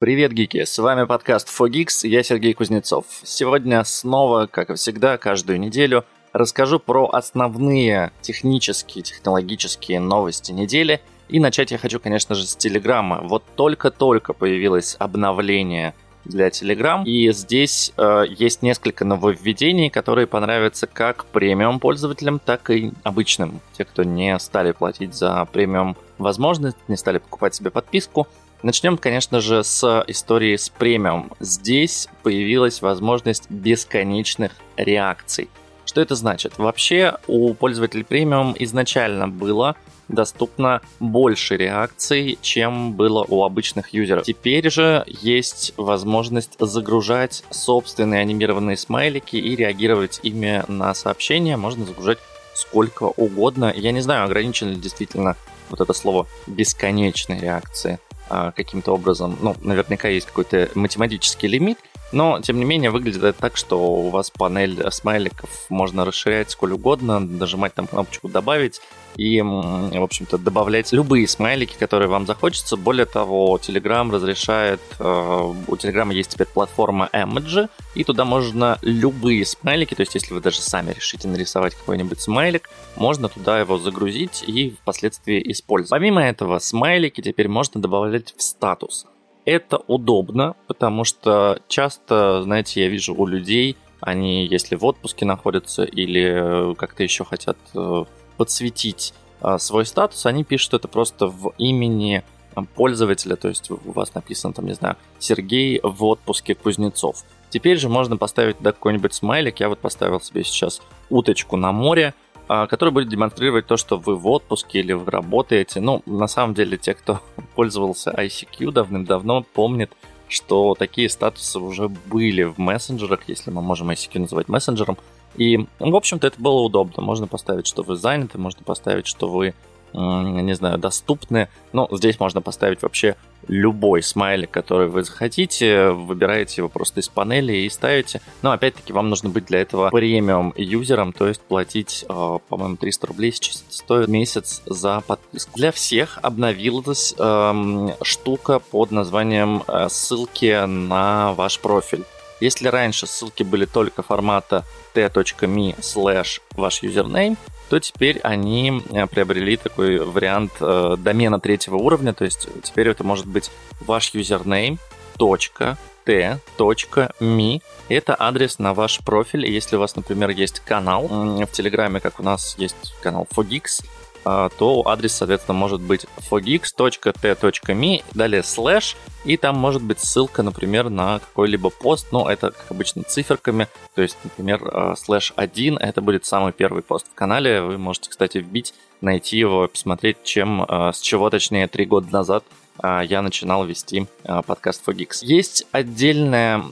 Привет, гики! С вами подкаст Fogix, я Сергей Кузнецов. Сегодня снова, как и всегда, каждую неделю расскажу про основные технические, технологические новости недели. И начать я хочу, конечно же, с Телеграма. Вот только-только появилось обновление для Telegram. И здесь э, есть несколько нововведений, которые понравятся как премиум пользователям, так и обычным. Те, кто не стали платить за премиум возможность, не стали покупать себе подписку. Начнем, конечно же, с истории с премиум. Здесь появилась возможность бесконечных реакций. Что это значит? Вообще у пользователей премиум изначально было доступно больше реакций, чем было у обычных юзеров. Теперь же есть возможность загружать собственные анимированные смайлики и реагировать ими на сообщения. Можно загружать сколько угодно. Я не знаю, ограничено ли действительно вот это слово бесконечные реакции. А, каким-то образом, ну, наверняка есть какой-то математический лимит, но, тем не менее, выглядит это так, что у вас панель смайликов можно расширять сколь угодно, нажимать там кнопочку «Добавить» и, в общем-то, добавлять любые смайлики, которые вам захочется. Более того, Telegram разрешает... Э, у Telegram есть теперь платформа Emoji, и туда можно любые смайлики, то есть если вы даже сами решите нарисовать какой-нибудь смайлик, можно туда его загрузить и впоследствии использовать. Помимо этого, смайлики теперь можно добавлять в статус. Это удобно, потому что часто, знаете, я вижу у людей, они, если в отпуске находятся или как-то еще хотят э, подсветить э, свой статус, они пишут это просто в имени пользователя, то есть у вас написано там, не знаю, Сергей в отпуске Кузнецов. Теперь же можно поставить туда какой-нибудь смайлик. Я вот поставил себе сейчас уточку на море, а, который будет демонстрировать то, что вы в отпуске или вы работаете. Ну, на самом деле, те, кто пользовался ICQ давным-давно, помнят, что такие статусы уже были в мессенджерах, если мы можем ICQ называть мессенджером. И, в общем-то, это было удобно. Можно поставить, что вы заняты, можно поставить, что вы не знаю, доступны. Ну, здесь можно поставить вообще любой смайлик, который вы захотите, выбираете его просто из панели и ставите. Но опять-таки вам нужно быть для этого премиум юзером, то есть платить, э, по-моему, 300 рублей сейчас стоит месяц за подписку. Для всех обновилась эм, штука под названием э, ссылки на ваш профиль. Если раньше ссылки были только формата t.me слэш ваш юзернейм, то теперь они э, приобрели такой вариант э, домена третьего уровня, то есть теперь это может быть ваш юзернейм, точка, t.me. Это адрес на ваш профиль. Если у вас, например, есть канал в Телеграме, как у нас есть канал Fogix, то адрес, соответственно, может быть fogix.t.me, далее слэш, и там может быть ссылка, например, на какой-либо пост, ну, это, как обычно, циферками, то есть, например, а, слэш 1, это будет самый первый пост в канале, вы можете, кстати, вбить, найти его, посмотреть, чем, а, с чего, точнее, три года назад я начинал вести подкаст Fogix. Есть отдельное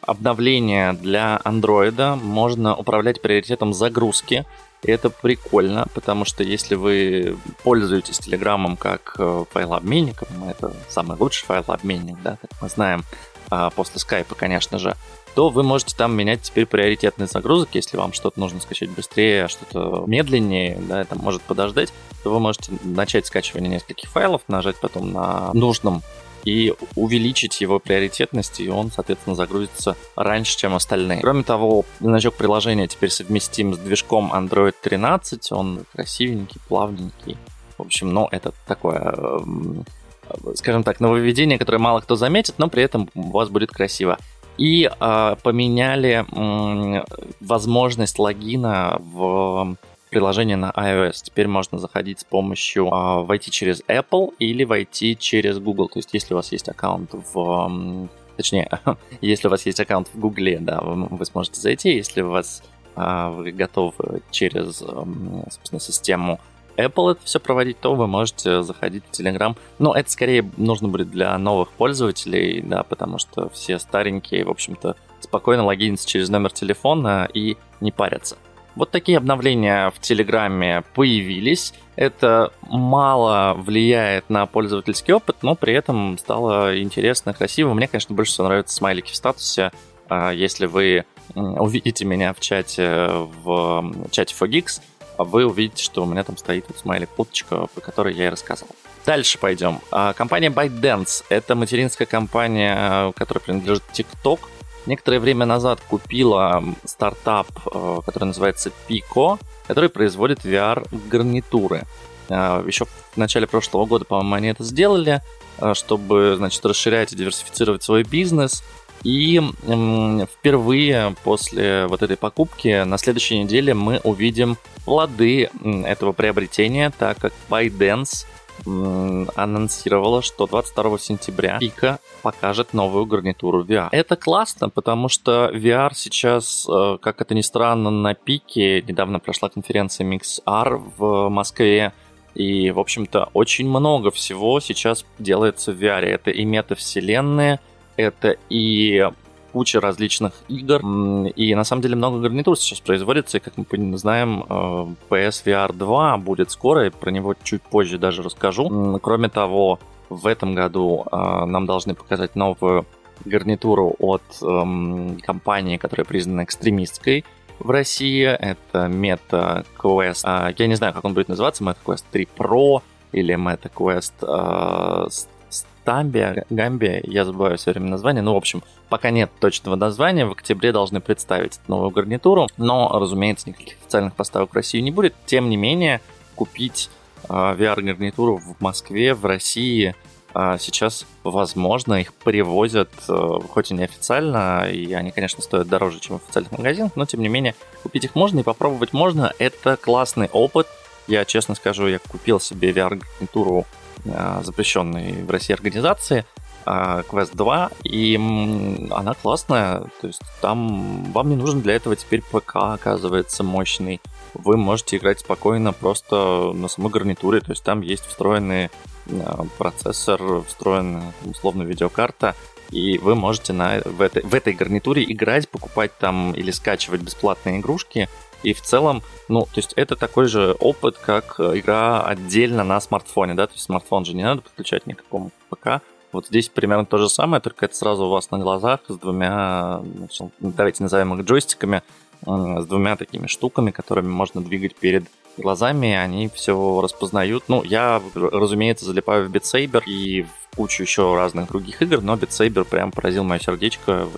обновление для андроида. Можно управлять приоритетом загрузки. И это прикольно, потому что если вы пользуетесь Телеграмом как э, файлообменником, это самый лучший файлообменник, да, как мы знаем, а, после скайпа, конечно же, то вы можете там менять теперь приоритетный загрузок, если вам что-то нужно скачать быстрее, а что-то медленнее, да, это может подождать, то вы можете начать скачивание нескольких файлов, нажать потом на нужном и увеличить его приоритетность, и он, соответственно, загрузится раньше, чем остальные. Кроме того, значок приложения теперь совместим с движком Android 13, он красивенький, плавненький. В общем, ну, это такое, эм, скажем так, нововведение, которое мало кто заметит, но при этом у вас будет красиво. И э, поменяли э, возможность логина в приложение на iOS. Теперь можно заходить с помощью, э, войти через Apple или войти через Google. То есть, если у вас есть аккаунт в... Точнее, если у вас есть аккаунт в Google, да, вы, вы сможете зайти. Если у вас э, вы готовы через, собственно, систему Apple это все проводить, то вы можете заходить в Telegram. Но это скорее нужно будет для новых пользователей, да, потому что все старенькие, в общем-то, спокойно логинятся через номер телефона и не парятся. Вот такие обновления в Телеграме появились. Это мало влияет на пользовательский опыт, но при этом стало интересно, красиво. Мне, конечно, больше всего нравятся смайлики в статусе. А, если вы увидите меня в чате в чате Fogix, вы увидите, что у меня там стоит вот смайлик уточка, про который я и рассказывал. Дальше пойдем. А, компания ByteDance – это материнская компания, которая принадлежит TikTok. Некоторое время назад купила стартап, который называется Pico, который производит VR-гарнитуры. Еще в начале прошлого года, по-моему, они это сделали, чтобы, значит, расширять и диверсифицировать свой бизнес – и впервые после вот этой покупки на следующей неделе мы увидим плоды этого приобретения, так как ByteDance анонсировала, что 22 сентября Пика покажет новую гарнитуру VR. Это классно, потому что VR сейчас, э, как это ни странно, на пике. Недавно прошла конференция MixR в Москве. И, в общем-то, очень много всего сейчас делается в VR. Это и метавселенные, это и куча различных игр, и на самом деле много гарнитур сейчас производится, и как мы знаем, э, PSVR 2 будет скоро, и про него чуть позже даже расскажу. Кроме того, в этом году э, нам должны показать новую гарнитуру от эм, компании, которая признана экстремистской в России. Это Meta Quest. А, я не знаю, как он будет называться, Meta Quest 3 Pro или Meta Quest Тамбия, Гамбия, я забываю все время название, ну, в общем, пока нет точного названия, в октябре должны представить новую гарнитуру, но, разумеется, никаких официальных поставок в Россию не будет, тем не менее, купить э, VR-гарнитуру в Москве, в России э, сейчас возможно, их привозят, э, хоть и неофициально, и они, конечно, стоят дороже, чем в официальных магазинах, но, тем не менее, купить их можно и попробовать можно, это классный опыт, я честно скажу, я купил себе VR-гарнитуру запрещенной в России организации, э, Quest 2, и она классная, то есть там вам не нужен для этого теперь ПК, оказывается, мощный. Вы можете играть спокойно просто на самой гарнитуре, то есть там есть встроенный э, процессор, встроенная условно видеокарта, и вы можете на, в, этой, в этой гарнитуре играть, покупать там или скачивать бесплатные игрушки, и в целом, ну, то есть это такой же опыт, как э, игра отдельно на смартфоне, да, то есть смартфон же не надо подключать никакому ПК. Вот здесь примерно то же самое, только это сразу у вас на глазах с двумя, значит, давайте назовем их джойстиками, с двумя такими штуками, которыми можно двигать перед глазами, они все распознают. Ну, я, разумеется, залипаю в Saber и в кучу еще разных других игр, но Saber прям поразил мое сердечко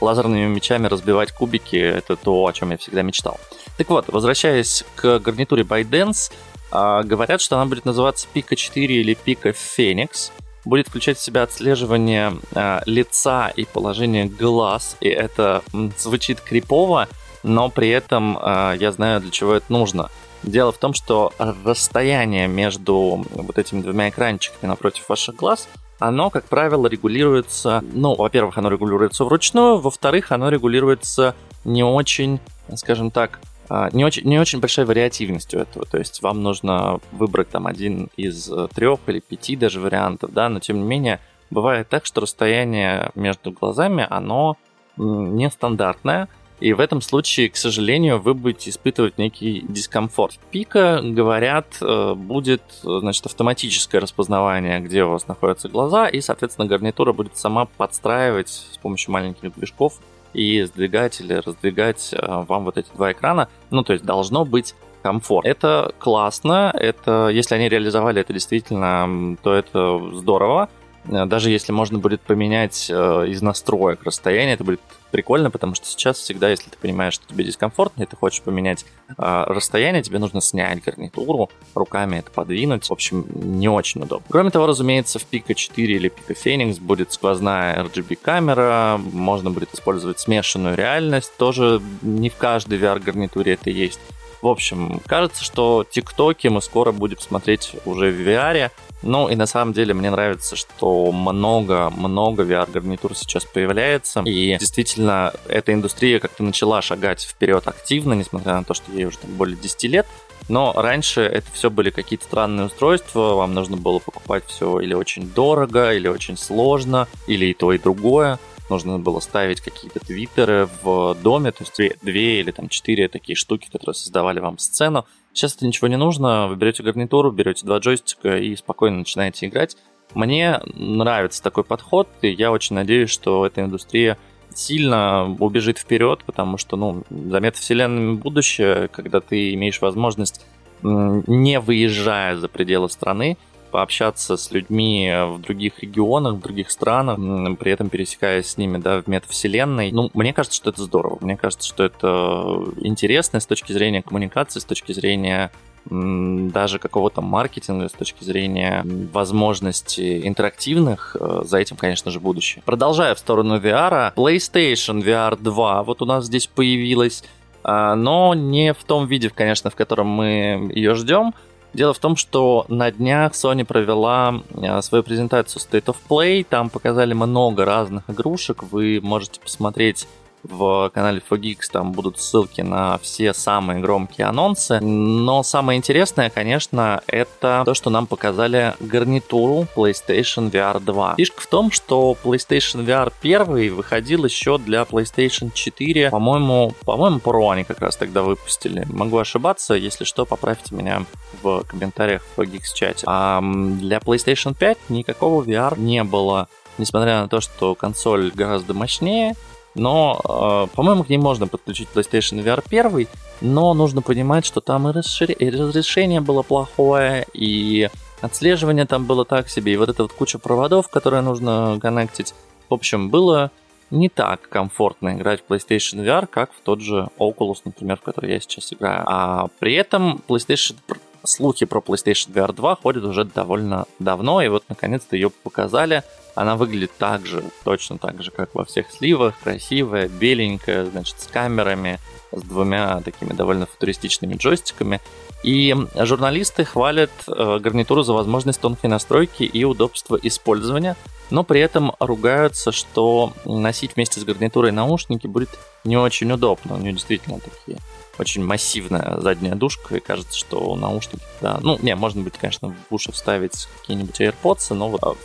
лазерными мечами разбивать кубики, это то, о чем я всегда мечтал. Так вот, возвращаясь к гарнитуре ByteDance, а, говорят, что она будет называться Pico 4 или Pico Phoenix, будет включать в себя отслеживание а, лица и положение глаз, и это звучит крипово, но при этом а, я знаю, для чего это нужно. Дело в том, что расстояние между вот этими двумя экранчиками напротив ваших глаз оно, как правило, регулируется, ну, во-первых, оно регулируется вручную, во-вторых, оно регулируется не очень, скажем так, а, не очень, не очень большой вариативностью этого. То есть вам нужно выбрать там один из э, трех или пяти даже вариантов, да, но тем не менее бывает так, что расстояние между глазами, оно нестандартное, и в этом случае, к сожалению, вы будете испытывать некий дискомфорт. Пика, говорят, э, будет значит, автоматическое распознавание, где у вас находятся глаза, и, соответственно, гарнитура будет сама подстраивать с помощью маленьких движков и сдвигать или раздвигать э, вам вот эти два экрана. Ну, то есть должно быть комфорт. Это классно, это, если они реализовали это действительно, то это здорово. Э, даже если можно будет поменять из настроек расстояние, это будет прикольно, потому что сейчас всегда, если ты понимаешь, что тебе дискомфортно, и ты хочешь поменять э, расстояние, тебе нужно снять гарнитуру, руками это подвинуть. В общем, не очень удобно. Кроме того, разумеется, в Pico 4 или Pico Phoenix будет сквозная RGB камера, можно будет использовать смешанную реальность, тоже не в каждой VR-гарнитуре это есть. В общем, кажется, что тиктоки мы скоро будем смотреть уже в VR, ну и на самом деле мне нравится, что много-много VR-гарнитур сейчас появляется. И действительно, эта индустрия как-то начала шагать вперед активно, несмотря на то, что ей уже там более 10 лет. Но раньше это все были какие-то странные устройства, вам нужно было покупать все или очень дорого, или очень сложно, или и то, и другое. Нужно было ставить какие-то твиттеры в доме, то есть две, две или там четыре такие штуки, которые создавали вам сцену. Сейчас это ничего не нужно, вы берете гарнитуру, берете два джойстика и спокойно начинаете играть. Мне нравится такой подход, и я очень надеюсь, что эта индустрия сильно убежит вперед, потому что, ну, за метавселенными будущее, когда ты имеешь возможность, не выезжая за пределы страны, пообщаться с людьми в других регионах, в других странах, при этом пересекаясь с ними, да, в метавселенной. Ну, мне кажется, что это здорово. Мне кажется, что это интересно с точки зрения коммуникации, с точки зрения даже какого-то маркетинга с точки зрения возможностей интерактивных, э, за этим, конечно же, будущее. Продолжая в сторону VR, PlayStation VR 2 вот у нас здесь появилась, а, но не в том виде, конечно, в котором мы ее ждем. Дело в том, что на днях Sony провела э, свою презентацию State of Play, там показали много разных игрушек, вы можете посмотреть в канале 4Geeks там будут ссылки на все самые громкие анонсы. Но самое интересное, конечно, это то, что нам показали гарнитуру PlayStation VR 2. Фишка в том, что PlayStation VR 1 выходил еще для PlayStation 4, по-моему, по-моему, Pro они как раз тогда выпустили. Могу ошибаться, если что, поправьте меня в комментариях в 4Geeks чате. А для PlayStation 5 никакого VR не было. Несмотря на то, что консоль гораздо мощнее, но, э, по-моему, к ней можно подключить PlayStation VR 1, но нужно понимать, что там и, расшир... и разрешение было плохое, и отслеживание там было так себе, и вот эта вот куча проводов, которые нужно коннектить. В общем, было не так комфортно играть в PlayStation VR, как в тот же Oculus, например, в который я сейчас играю. А при этом PlayStation слухи про PlayStation VR 2 ходят уже довольно давно, и вот наконец-то ее показали. Она выглядит так же, точно так же, как во всех сливах, красивая, беленькая, значит, с камерами, с двумя такими довольно футуристичными джойстиками. И журналисты хвалят э, гарнитуру за возможность тонкой настройки и удобство использования, но при этом ругаются, что носить вместе с гарнитурой наушники будет не очень удобно. У нее действительно такие очень массивная задняя душка, и кажется, что наушники, да, ну, не, можно будет, конечно, в уши вставить какие-нибудь AirPods, но вот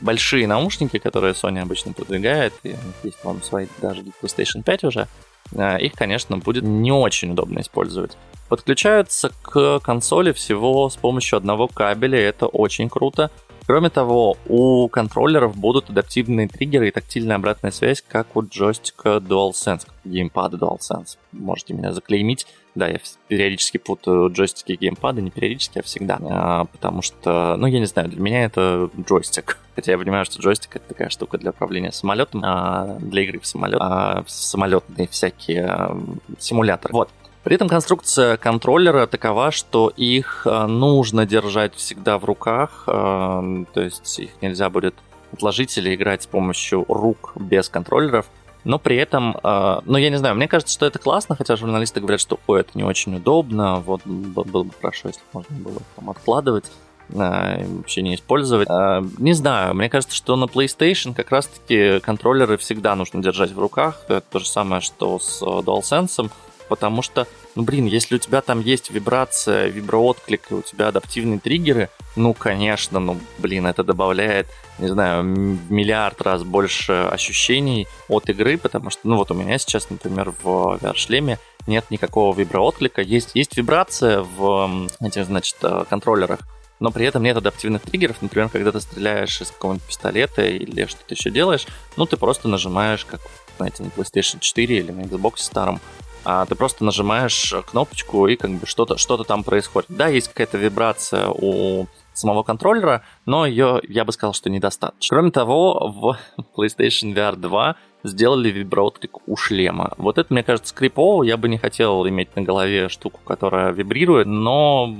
большие наушники, которые Sony обычно продвигает, и есть, по-моему, свои даже для PlayStation 5 уже, э, их, конечно, будет не очень удобно использовать. Подключаются к консоли всего с помощью одного кабеля, это очень круто. Кроме того, у контроллеров будут адаптивные триггеры и тактильная обратная связь, как у джойстика DualSense, геймпада DualSense. Можете меня заклеймить. Да, я периодически путаю джойстики и геймпады, не периодически, а всегда. А, потому что, ну, я не знаю, для меня это джойстик. Хотя я понимаю, что джойстик это такая штука для управления самолетом, а для игры в самолет, а самолетные всякие а, симуляторы. Вот. При этом конструкция контроллера такова, что их э, нужно держать всегда в руках, э, то есть их нельзя будет отложить или играть с помощью рук без контроллеров. Но при этом, э, ну я не знаю, мне кажется, что это классно, хотя журналисты говорят, что ой, это не очень удобно, вот было бы хорошо, если можно было там откладывать вообще не использовать. Не знаю, мне кажется, что на PlayStation как раз-таки контроллеры всегда нужно держать в руках. Это то же самое, что с DualSense потому что, ну, блин, если у тебя там есть вибрация, виброотклик, и у тебя адаптивные триггеры, ну, конечно, ну, блин, это добавляет, не знаю, миллиард раз больше ощущений от игры, потому что, ну, вот у меня сейчас, например, в VR-шлеме нет никакого виброотклика, есть, есть вибрация в этих, значит, э, контроллерах, но при этом нет адаптивных триггеров. Например, когда ты стреляешь из какого-нибудь пистолета или что-то еще делаешь, ну, ты просто нажимаешь, как, знаете, на PlayStation 4 или на Xbox старом, а ты просто нажимаешь кнопочку и как бы что-то что там происходит. Да, есть какая-то вибрация у самого контроллера, но ее, я бы сказал, что недостаточно. Кроме того, в PlayStation VR 2 сделали виброотклик у шлема. Вот это, мне кажется, крипово. Я бы не хотел иметь на голове штуку, которая вибрирует, но,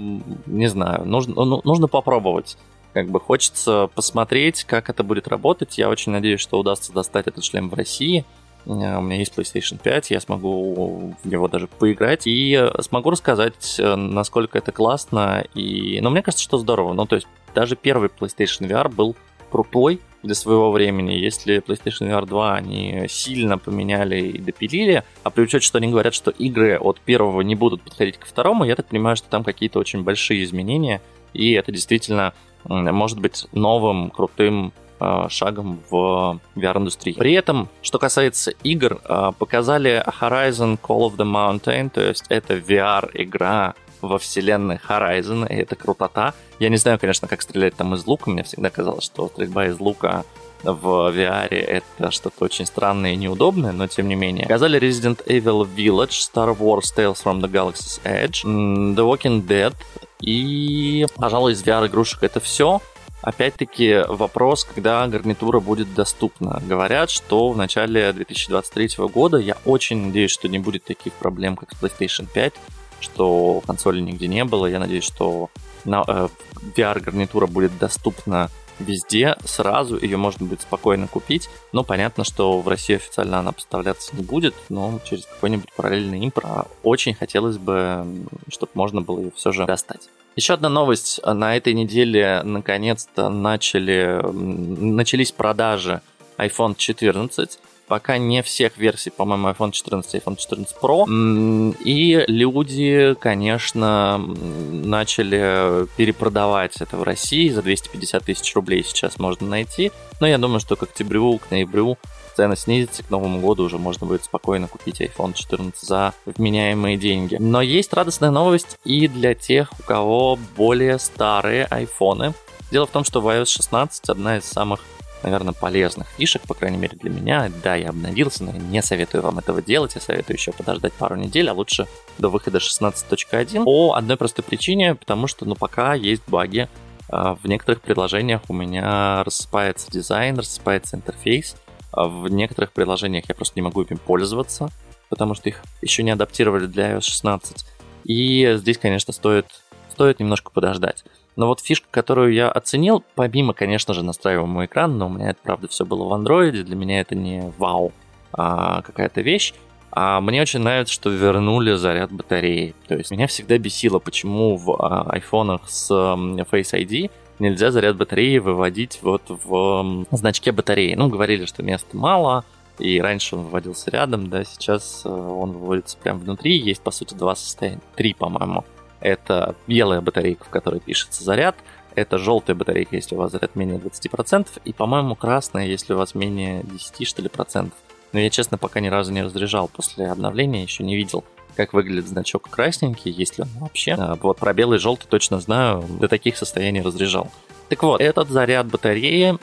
не знаю, нужно, ну, нужно попробовать. Как бы хочется посмотреть, как это будет работать. Я очень надеюсь, что удастся достать этот шлем в России. У меня есть PlayStation 5, я смогу в него даже поиграть и смогу рассказать, э, насколько это классно. И... Но мне кажется, что здорово. Ну, то есть даже первый PlayStation VR был крутой для своего времени. Если PlayStation VR 2 они сильно поменяли и допилили, а при учете, что они говорят, что игры от первого не будут подходить ко второму, я так понимаю, что там какие-то очень большие изменения, и это действительно может быть новым, крутым Э, шагом в VR-индустрии. При этом, что касается игр, э, показали Horizon Call of the Mountain, то есть это VR-игра во вселенной Horizon, и это крутота. Я не знаю, конечно, как стрелять там из лука, мне всегда казалось, что стрельба из лука в VR это что-то очень странное и неудобное, но тем не менее. Показали Resident Evil Village, Star Wars Tales from the Galaxy's Edge, The Walking Dead, И, пожалуй, из VR-игрушек это все. Опять-таки вопрос, когда гарнитура будет доступна. Говорят, что в начале 2023 года, я очень надеюсь, что не будет таких проблем, как с PlayStation 5, что консоли нигде не было. Я надеюсь, что на, э, VR-гарнитура будет доступна везде сразу, ее можно будет спокойно купить, но понятно, что в России официально она поставляться не будет, но через какой-нибудь параллельный импорт очень хотелось бы, чтобы можно было ее все же достать. Еще одна новость. На этой неделе наконец-то начали, начались продажи iPhone 14 пока не всех версий, по-моему, iPhone 14 и iPhone 14 Pro. И люди, конечно, начали перепродавать это в России. За 250 тысяч рублей сейчас можно найти. Но я думаю, что к октябрю, к ноябрю цена снизится, к Новому году уже можно будет спокойно купить iPhone 14 за вменяемые деньги. Но есть радостная новость и для тех, у кого более старые айфоны. Дело в том, что в iOS 16 одна из самых наверное, полезных фишек, по крайней мере для меня. Да, я обновился, но я не советую вам этого делать. Я советую еще подождать пару недель, а лучше до выхода 16.1. По одной простой причине, потому что, ну, пока есть баги. А, в некоторых приложениях у меня рассыпается дизайн, рассыпается интерфейс. А в некоторых приложениях я просто не могу им пользоваться, потому что их еще не адаптировали для iOS 16. И здесь, конечно, стоит, стоит немножко подождать. Но вот фишка, которую я оценил, помимо, конечно же, настраиваемого экрана, но у меня это, правда, все было в андроиде, для меня это не вау а какая-то вещь, а мне очень нравится, что вернули заряд батареи. То есть меня всегда бесило, почему в а, айфонах с Face ID нельзя заряд батареи выводить вот в значке батареи. Ну, говорили, что места мало, и раньше он выводился рядом, да, сейчас э, он выводится прямо внутри. Есть, по сути, два состояния, три, по-моему. Это белая батарейка, в которой пишется заряд. Это желтая батарейка, если у вас заряд менее 20%. И, по-моему, красная, если у вас менее 10, что ли, процентов. Но я, честно, пока ни разу не разряжал после обновления, еще не видел, как выглядит значок красненький, есть ли он вообще. А, вот про белый и желтый точно знаю, до таких состояний разряжал. Так вот, этот заряд батареи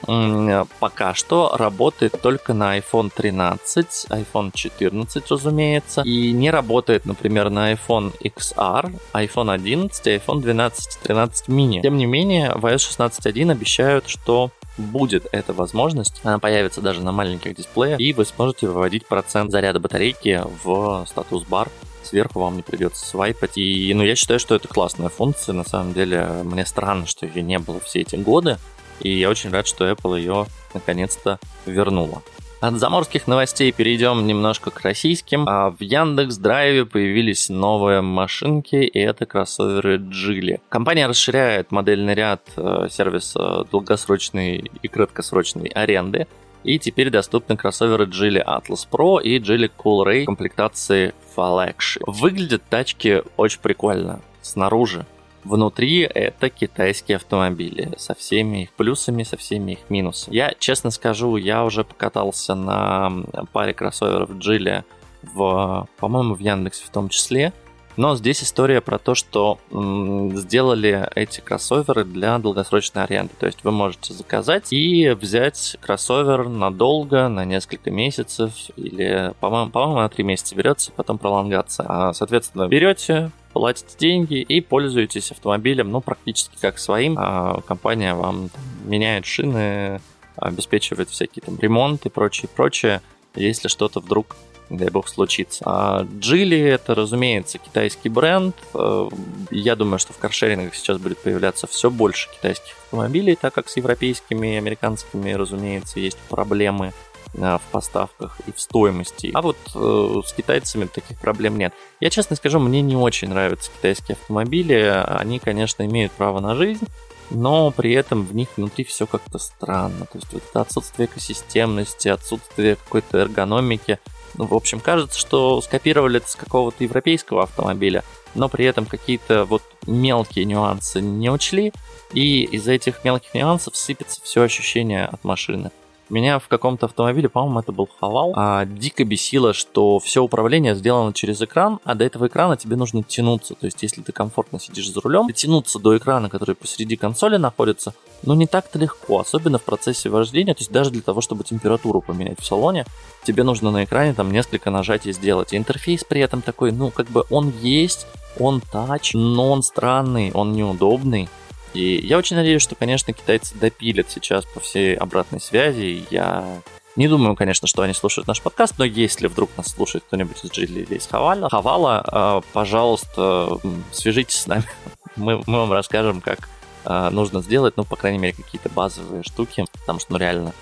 пока что работает только на iPhone 13, iPhone 14, разумеется, и не работает, например, на iPhone XR, iPhone 11 и iPhone 12, 13 mini. Тем не менее, в iOS 16.1 обещают, что будет эта возможность, она появится даже на маленьких дисплеях, и вы сможете выводить процент заряда батарейки в статус-бар сверху вам не придется свайпать. И, ну, я считаю, что это классная функция. На самом деле, мне странно, что ее не было все эти годы. И я очень рад, что Apple ее наконец-то вернула. От заморских новостей перейдем немножко к российским. А в Яндекс Драйве появились новые машинки, и это кроссоверы Geely. Компания расширяет модельный ряд э, сервиса долгосрочной и краткосрочной аренды. И теперь доступны кроссоверы Geely Atlas Pro и Geely Coolray комплектации Flagship. Выглядят тачки очень прикольно снаружи. Внутри это китайские автомобили со всеми их плюсами, со всеми их минусами. Я, честно скажу, я уже покатался на паре кроссоверов Geely в, по-моему, в Яндексе в том числе. Но здесь история про то, что сделали эти кроссоверы для долгосрочной аренды. То есть вы можете заказать и взять кроссовер надолго, на несколько месяцев, или, по-моему, по на 3 месяца берется, потом пролонгация. А, соответственно, берете, платите деньги и пользуетесь автомобилем, ну, практически как своим. А компания вам там, меняет шины, обеспечивает всякие там ремонт и прочее, прочее, если что-то вдруг дай бог, случится. А Джили это, разумеется, китайский бренд. Э, я думаю, что в каршерингах сейчас будет появляться все больше китайских автомобилей, так как с европейскими и американскими, разумеется, есть проблемы э, в поставках и в стоимости. А вот э, с китайцами таких проблем нет. Я честно скажу, мне не очень нравятся китайские автомобили. Они, конечно, имеют право на жизнь, но при этом в них внутри все как-то странно. То есть вот это отсутствие экосистемности, отсутствие какой-то эргономики, ну, в общем, кажется, что скопировали это с какого-то европейского автомобиля, но при этом какие-то вот мелкие нюансы не учли, и из-за этих мелких нюансов сыпется все ощущение от машины. Меня в каком-то автомобиле, по-моему, это был Хавал, а, дико бесило, что все управление сделано через экран, а до этого экрана тебе нужно тянуться. То есть, если ты комфортно сидишь за рулем, тянуться до экрана, который посреди консоли находится, ну не так-то легко, особенно в процессе вождения. То есть, даже для того, чтобы температуру поменять в салоне, тебе нужно на экране там несколько нажатий сделать. И интерфейс при этом такой, ну, как бы он есть, он тач, но он странный, он неудобный. И я очень надеюсь, что, конечно, китайцы допилят сейчас по всей обратной связи. Я не думаю, конечно, что они слушают наш подкаст, но если вдруг нас слушает кто-нибудь из Джили или из Хавала, Хавала, э, пожалуйста, свяжитесь с нами. Мы, мы вам расскажем, как э, нужно сделать, ну, по крайней мере, какие-то базовые штуки, потому что, ну, реально,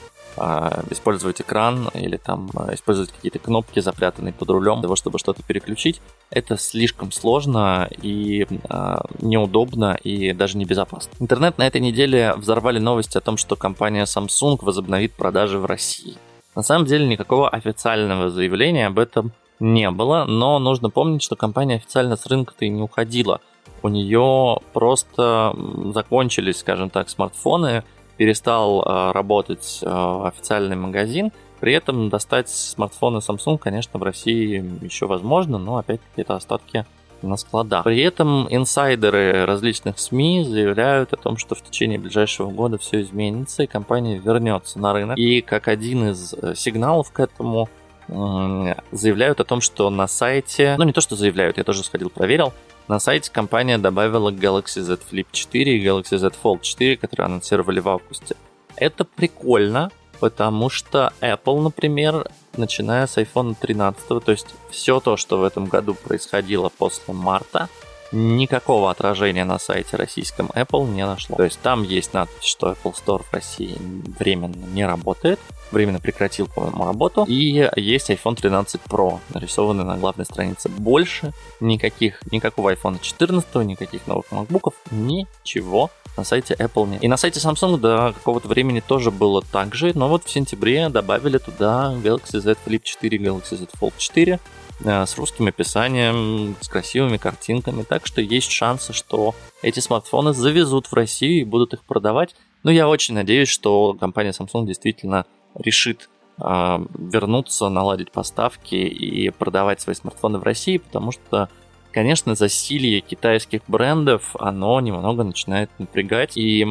использовать экран или там а, использовать какие-то кнопки, запрятанные под рулем, для того, чтобы что-то переключить, это слишком сложно и э, неудобно и даже небезопасно. Интернет на этой неделе взорвали новости о том, что компания Samsung возобновит продажи в России. На самом деле никакого официального заявления об этом не было, но нужно помнить, что компания официально с рынка-то и не уходила. У нее просто закончились, скажем так, смартфоны, перестал э, работать э, официальный магазин. При этом достать смартфоны Samsung, конечно, в России еще возможно, но опять-таки это остатки на складах. При этом инсайдеры различных СМИ заявляют о том, что в течение ближайшего года все изменится и компания вернется на рынок. И как один из э, сигналов к этому заявляют о том, что на сайте, ну не то, что заявляют, я тоже сходил, проверил, на сайте компания добавила Galaxy Z Flip 4 и Galaxy Z Fold 4, которые анонсировали в августе. Это прикольно, потому что Apple, например, начиная с iPhone 13, то есть все то, что в этом году происходило после марта, никакого отражения на сайте российском Apple не нашло. То есть там есть надпись, что Apple Store в России временно не работает, временно прекратил, по-моему, работу. И есть iPhone 13 Pro, нарисованный на главной странице. Больше никаких, никакого iPhone 14, никаких новых MacBookов, ничего на сайте Apple нет. И на сайте Samsung до какого-то времени тоже было так же, но вот в сентябре добавили туда Galaxy Z Flip 4, Galaxy Z Fold 4, Э, с русским описанием, с красивыми картинками, так что есть шансы, что эти смартфоны завезут в Россию и будут их продавать. Но я очень надеюсь, что компания Samsung действительно решит э, вернуться, наладить поставки и продавать свои смартфоны в России, потому что, конечно, засилье китайских брендов, оно немного начинает напрягать. И,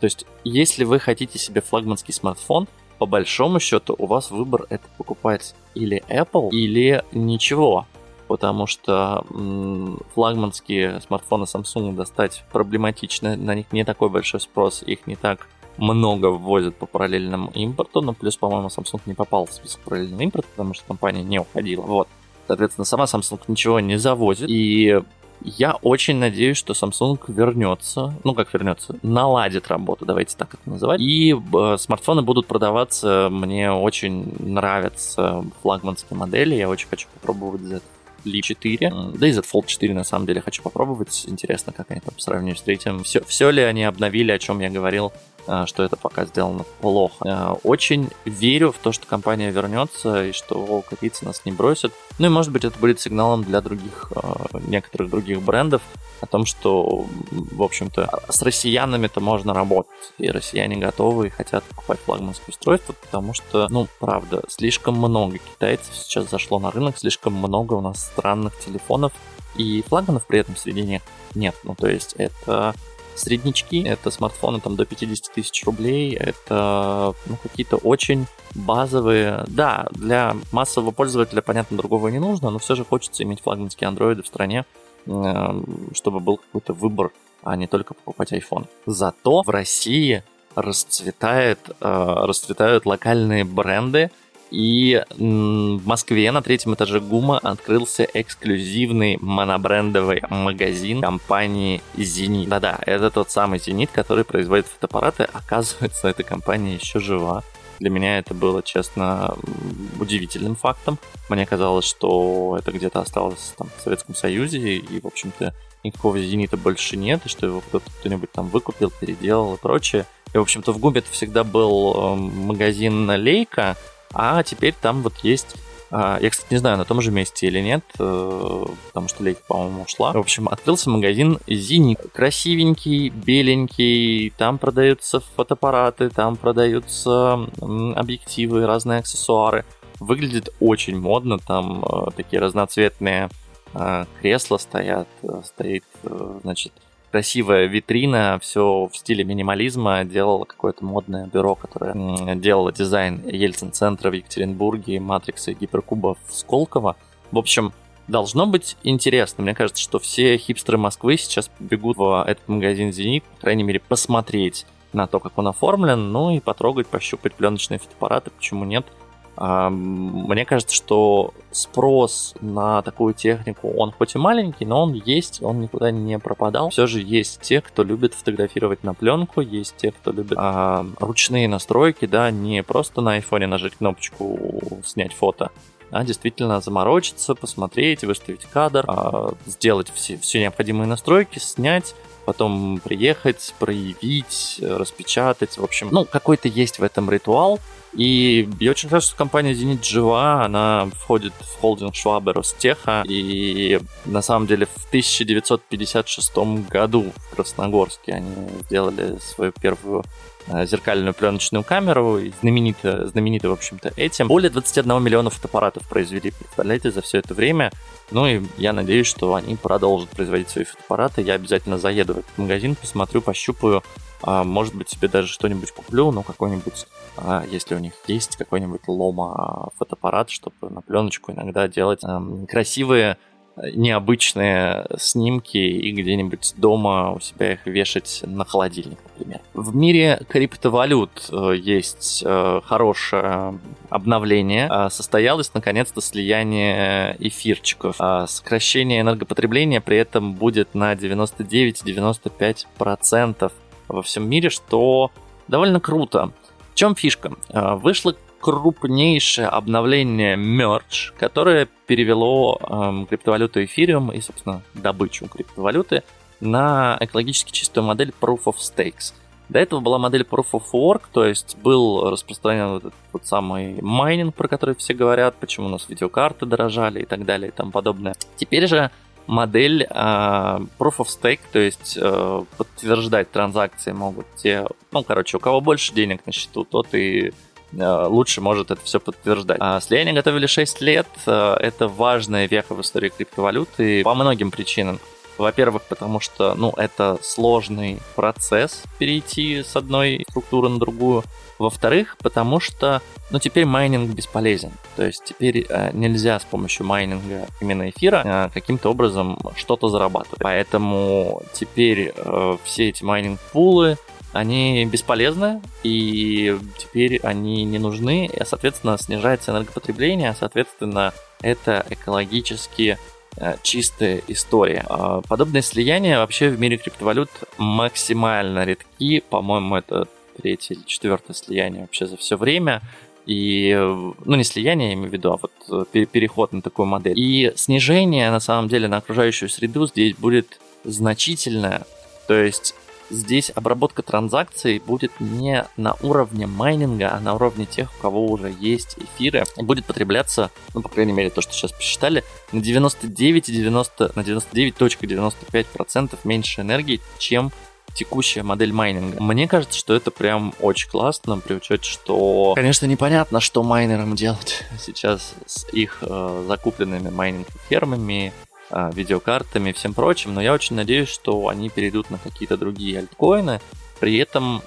то есть, если вы хотите себе флагманский смартфон, по большому счету у вас выбор это покупать или Apple, или ничего. Потому что м, флагманские смартфоны Samsung достать проблематично, на них не такой большой спрос, их не так много ввозят по параллельному импорту, но плюс, по-моему, Samsung не попал в список параллельного импорта, потому что компания не уходила. Вот. Соответственно, сама Samsung ничего не завозит, и я очень надеюсь, что Samsung вернется, ну как вернется, наладит работу, давайте так это называть. И э, смартфоны будут продаваться, мне очень нравятся флагманские модели, я очень хочу попробовать Z Flip 4, да и Z Fold 4 на самом деле хочу попробовать, интересно, как они там по с третьим. Все, все ли они обновили, о чем я говорил Э, что это пока сделано плохо. Э, очень верю в то, что компания вернется и что корейцы нас не бросят. Ну и может быть это будет сигналом для других, э, некоторых других брендов о том, что, в общем-то, с россиянами-то можно работать. И россияне готовы и хотят покупать флагманское устройство, потому что, ну, правда, слишком много китайцев сейчас зашло на рынок, слишком много у нас странных телефонов, и флагманов при этом среди них нет. Ну, то есть это среднячки, это смартфоны там до 50 тысяч рублей, это ну, какие-то очень базовые. Да, для массового пользователя, понятно, другого не нужно, но все же хочется иметь флагманские андроиды в стране, э, чтобы был какой-то выбор, а не только покупать iPhone. Зато в России расцветает, э, расцветают локальные бренды, и в Москве на третьем этаже ГУМа открылся эксклюзивный монобрендовый магазин компании «Зенит». Да-да, это тот самый «Зенит», который производит фотоаппараты. Оказывается, эта компания еще жива. Для меня это было, честно, удивительным фактом. Мне казалось, что это где-то осталось там, в Советском Союзе, и, в общем-то, никакого «Зенита» больше нет, и что его кто-нибудь там выкупил, переделал и прочее. И, в общем-то, в ГУМе это всегда был э, магазин «Лейка», а теперь там вот есть А, я, кстати, не знаю, на том же месте или нет, э, потому что Лейка, по-моему, ушла. В общем, открылся магазин Зини. Красивенький, беленький, там продаются фотоаппараты, там продаются объективы, разные аксессуары. Выглядит очень модно, там э, такие разноцветные э, кресла стоят, стоит, значит, красивая витрина, все в стиле минимализма, делала какое-то модное бюро, которое делало дизайн Ельцин-центра в Екатеринбурге, Матрикса и Гиперкуба в Сколково. В общем, должно быть интересно. Мне кажется, что все хипстеры Москвы сейчас бегут в этот магазин «Зенит», по крайней мере, посмотреть на то, как он оформлен, ну и потрогать, пощупать пленочные фотоаппараты, почему нет – мне кажется, что спрос на такую технику, он хоть и маленький, но он есть, он никуда не пропадал. Все же есть те, кто любит фотографировать на пленку, есть те, кто любит а, ручные настройки, да, не просто на айфоне нажать кнопочку снять фото, а действительно заморочиться, посмотреть, выставить кадр, а, сделать все, все необходимые настройки, снять, потом приехать, проявить, распечатать. В общем, ну, какой-то есть в этом ритуал, и я очень рад, что компания Zenit жива, она входит в холдинг Schwaber Ростеха, и на самом деле в 1956 году в Красногорске они сделали свою первую зеркальную пленочную камеру, и знамениты, знамениты, в общем-то, этим. Более 21 миллиона фотоаппаратов произвели, представляете, за все это время. Ну и я надеюсь, что они продолжат производить свои фотоаппараты. Я обязательно заеду в этот магазин, посмотрю, пощупаю, а, может быть, себе даже что-нибудь куплю, ну, какой-нибудь, а, если у них есть какой-нибудь лома фотоаппарат, чтобы на пленочку иногда делать а, красивые необычные снимки и где-нибудь дома у себя их вешать на холодильник, например. В мире криптовалют э, есть э, хорошее обновление. А, состоялось наконец-то слияние эфирчиков. А, сокращение энергопотребления при этом будет на 99-95% во всем мире, что довольно круто. В чем фишка? А, вышло крупнейшее обновление Merge, которое перевело эм, криптовалюту эфириум и, собственно, добычу криптовалюты на экологически чистую модель Proof of Stakes. До этого была модель Proof of Work, то есть был распространен вот этот вот самый майнинг, про который все говорят, почему у нас видеокарты дорожали и так далее и тому подобное. Теперь же модель э, Proof of Stake, то есть э, подтверждать транзакции могут те, ну, короче, у кого больше денег на счету, тот и лучше может это все подтверждать. А слияние готовили 6 лет. Э, это важная веха в истории криптовалюты по многим причинам. Во-первых, потому что, ну, это сложный процесс перейти с одной структуры на другую. Во-вторых, потому что, ну, теперь майнинг бесполезен. То есть теперь э, нельзя с помощью майнинга именно эфира э, каким-то образом что-то зарабатывать. Поэтому теперь э, все эти майнинг-пулы, они бесполезны, и теперь они не нужны, и, соответственно, снижается энергопотребление, соответственно, это экологически Э, чистая история. А, подобные слияния вообще в мире криптовалют максимально редки. По-моему, это третье или четвертое слияние вообще за все время. И, ну, не слияние, я имею в виду, а вот э, переход на такую модель. И снижение, на самом деле, на окружающую среду здесь будет значительное. То есть здесь обработка транзакций будет не на уровне майнинга, а на уровне тех, у кого уже есть эфиры. И будет потребляться, ну, по крайней мере, то, что сейчас посчитали, на 99,90, на 99.95% меньше энергии, чем текущая модель майнинга. Мне кажется, что это прям очень классно, при учете, что, конечно, непонятно, что майнерам делать сейчас с их э, закупленными майнинг-фермами, видеокартами и всем прочим, но я очень надеюсь, что они перейдут на какие-то другие альткоины. При этом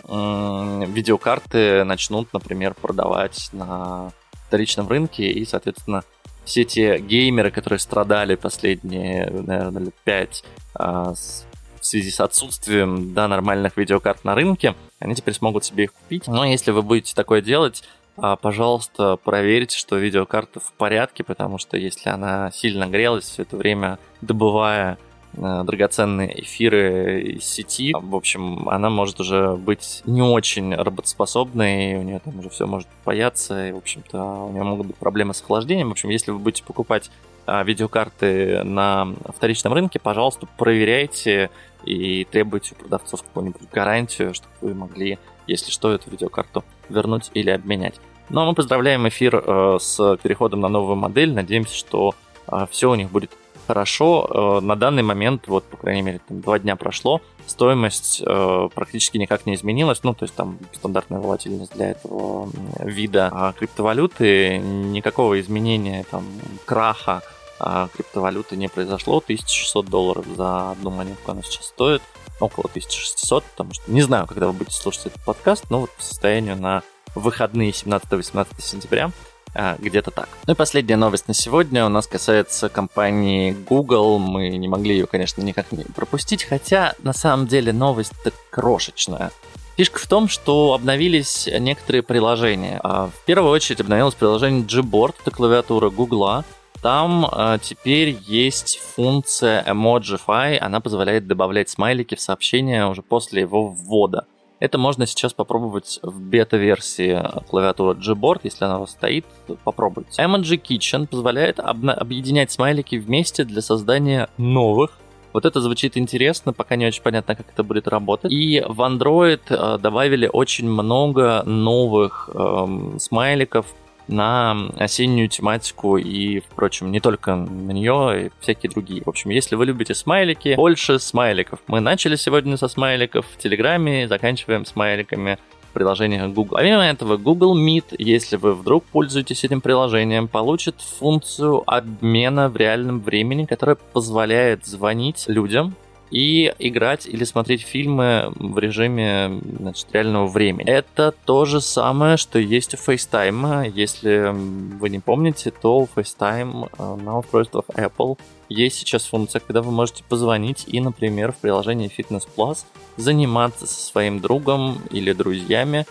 видеокарты начнут, например, продавать на вторичном рынке, и, соответственно, все те геймеры, которые страдали последние, наверное, лет 5 а, в связи с отсутствием да, нормальных видеокарт на рынке, они теперь смогут себе их купить. Но если вы будете такое делать, а, пожалуйста, проверьте, что видеокарта в порядке, потому что если она сильно грелась все это время, добывая э, драгоценные эфиры из сети. В общем, она может уже быть не очень работоспособной, у нее там уже все может паяться, и, в общем-то, у нее могут быть проблемы с охлаждением. В общем, если вы будете покупать а, видеокарты на вторичном рынке, пожалуйста, проверяйте и требуйте у продавцов какую-нибудь гарантию, чтобы вы могли, если что, эту видеокарту вернуть или обменять. Но мы поздравляем эфир э, с переходом на новую модель. Надеемся, что э, все у них будет хорошо. Э, на данный момент, вот, по крайней мере, там, два дня прошло, стоимость э, практически никак не изменилась. Ну, то есть там стандартная волатильность для этого вида а криптовалюты. Никакого изменения, там, краха а криптовалюты не произошло. 1600 долларов за одну монетку она сейчас стоит. Около 1600, потому что не знаю, когда вы будете слушать этот подкаст, но вот по состоянию на выходные 17-18 сентября а, где-то так. Ну и последняя новость на сегодня у нас касается компании Google. Мы не могли ее, конечно, никак не пропустить, хотя на самом деле новость-то крошечная. Фишка в том, что обновились некоторые приложения. А, в первую очередь обновилось приложение Gboard, это клавиатура Google. Там э, теперь есть функция Emojify, она позволяет добавлять смайлики в сообщения уже после его ввода. Это можно сейчас попробовать в бета-версии клавиатуры Gboard, если она у вас стоит, попробуйте. Emoji Kitchen позволяет объединять смайлики вместе для создания новых вот это звучит интересно, пока не очень понятно, как это будет работать. И в Android э, добавили очень много новых эм, смайликов, на осеннюю тематику и, впрочем, не только на нее, и всякие другие. В общем, если вы любите смайлики, больше смайликов. Мы начали сегодня со смайликов в Телеграме, заканчиваем смайликами в приложениях Google. Помимо этого, Google Meet, если вы вдруг пользуетесь этим приложением, получит функцию обмена в реальном времени, которая позволяет звонить людям и играть или смотреть фильмы в режиме значит, реального времени. Это то же самое, что есть у FaceTime. Если вы не помните, то у FaceTime э, на устройствах Apple есть сейчас функция, когда вы можете позвонить и, например, в приложении Fitness Plus заниматься со своим другом или друзьями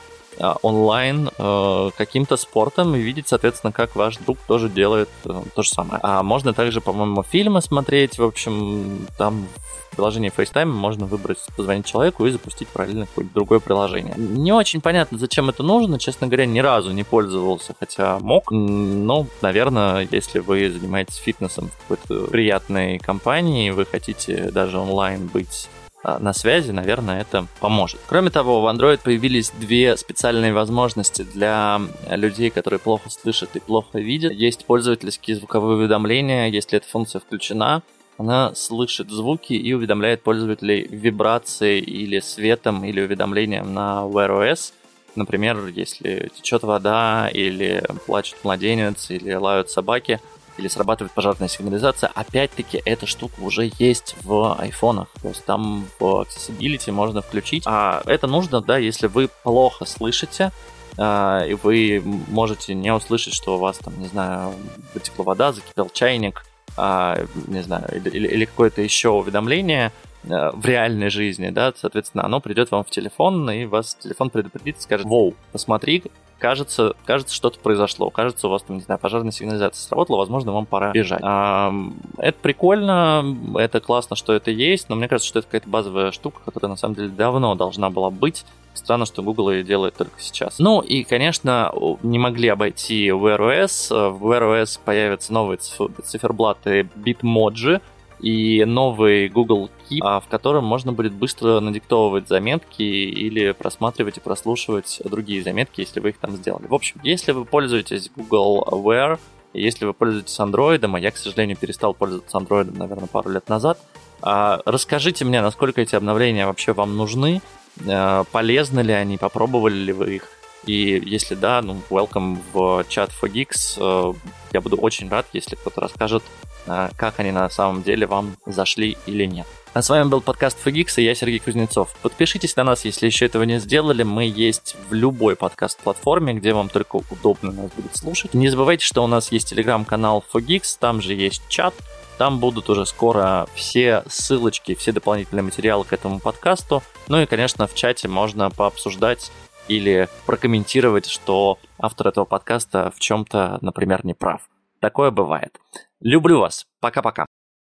онлайн э, каким-то спортом и видеть, соответственно, как ваш друг тоже делает э, то же самое. А можно также, по-моему, фильмы смотреть. В общем, там в приложении FaceTime можно выбрать позвонить человеку и запустить параллельно какое-то другое приложение. Не очень понятно, зачем это нужно. Честно говоря, ни разу не пользовался, хотя мог. Но, наверное, если вы занимаетесь фитнесом в какой-то приятной компании, вы хотите даже онлайн быть а, на связи, наверное, это поможет. Кроме того, в Android появились две специальные возможности для людей, которые плохо слышат и плохо видят. Есть пользовательские звуковые уведомления, если эта функция включена она слышит звуки и уведомляет пользователей вибрацией или светом или уведомлением на Wear OS. Например, если течет вода, или плачет младенец, или лают собаки, или срабатывает пожарная сигнализация, опять-таки эта штука уже есть в айфонах. То есть там в Accessibility можно включить. А это нужно, да, если вы плохо слышите, а, и вы можете не услышать, что у вас там, не знаю, вытекла вода, закипел чайник, а, не знаю, или, или какое-то еще уведомление э, в реальной жизни, да, соответственно, оно придет вам в телефон, и вас телефон предупредит скажет, воу, посмотри, кажется, кажется, что-то произошло, кажется, у вас там, не знаю, пожарная сигнализация сработала, возможно, вам пора бежать. Это прикольно, это классно, что это есть, но мне кажется, что это какая-то базовая штука, которая на самом деле давно должна была быть. Странно, что Google ее делает только сейчас. Ну и, конечно, не могли обойти Wear OS. В Wear OS появятся новые циферблаты Bitmoji, и новый Google Keep, а, в котором можно будет быстро надиктовывать заметки или просматривать и прослушивать другие заметки, если вы их там сделали. В общем, если вы пользуетесь Google Wear, если вы пользуетесь Android, а я, к сожалению, перестал пользоваться Android, наверное, пару лет назад, а, расскажите мне, насколько эти обновления вообще вам нужны, а, полезны ли они, попробовали ли вы их, и если да, ну, welcome в чат FogX. Я буду очень рад, если кто-то расскажет, а, как они на самом деле вам зашли или нет. А с вами был подкаст Фагикс и я Сергей Кузнецов. Подпишитесь на нас, если еще этого не сделали. Мы есть в любой подкаст-платформе, где вам только удобно нас будет слушать. Не забывайте, что у нас есть телеграм-канал Фогикс, там же есть чат, там будут уже скоро все ссылочки, все дополнительные материалы к этому подкасту. Ну и, конечно, в чате можно пообсуждать или прокомментировать, что автор этого подкаста в чем-то, например, не прав. Такое бывает. Люблю вас. Пока-пока.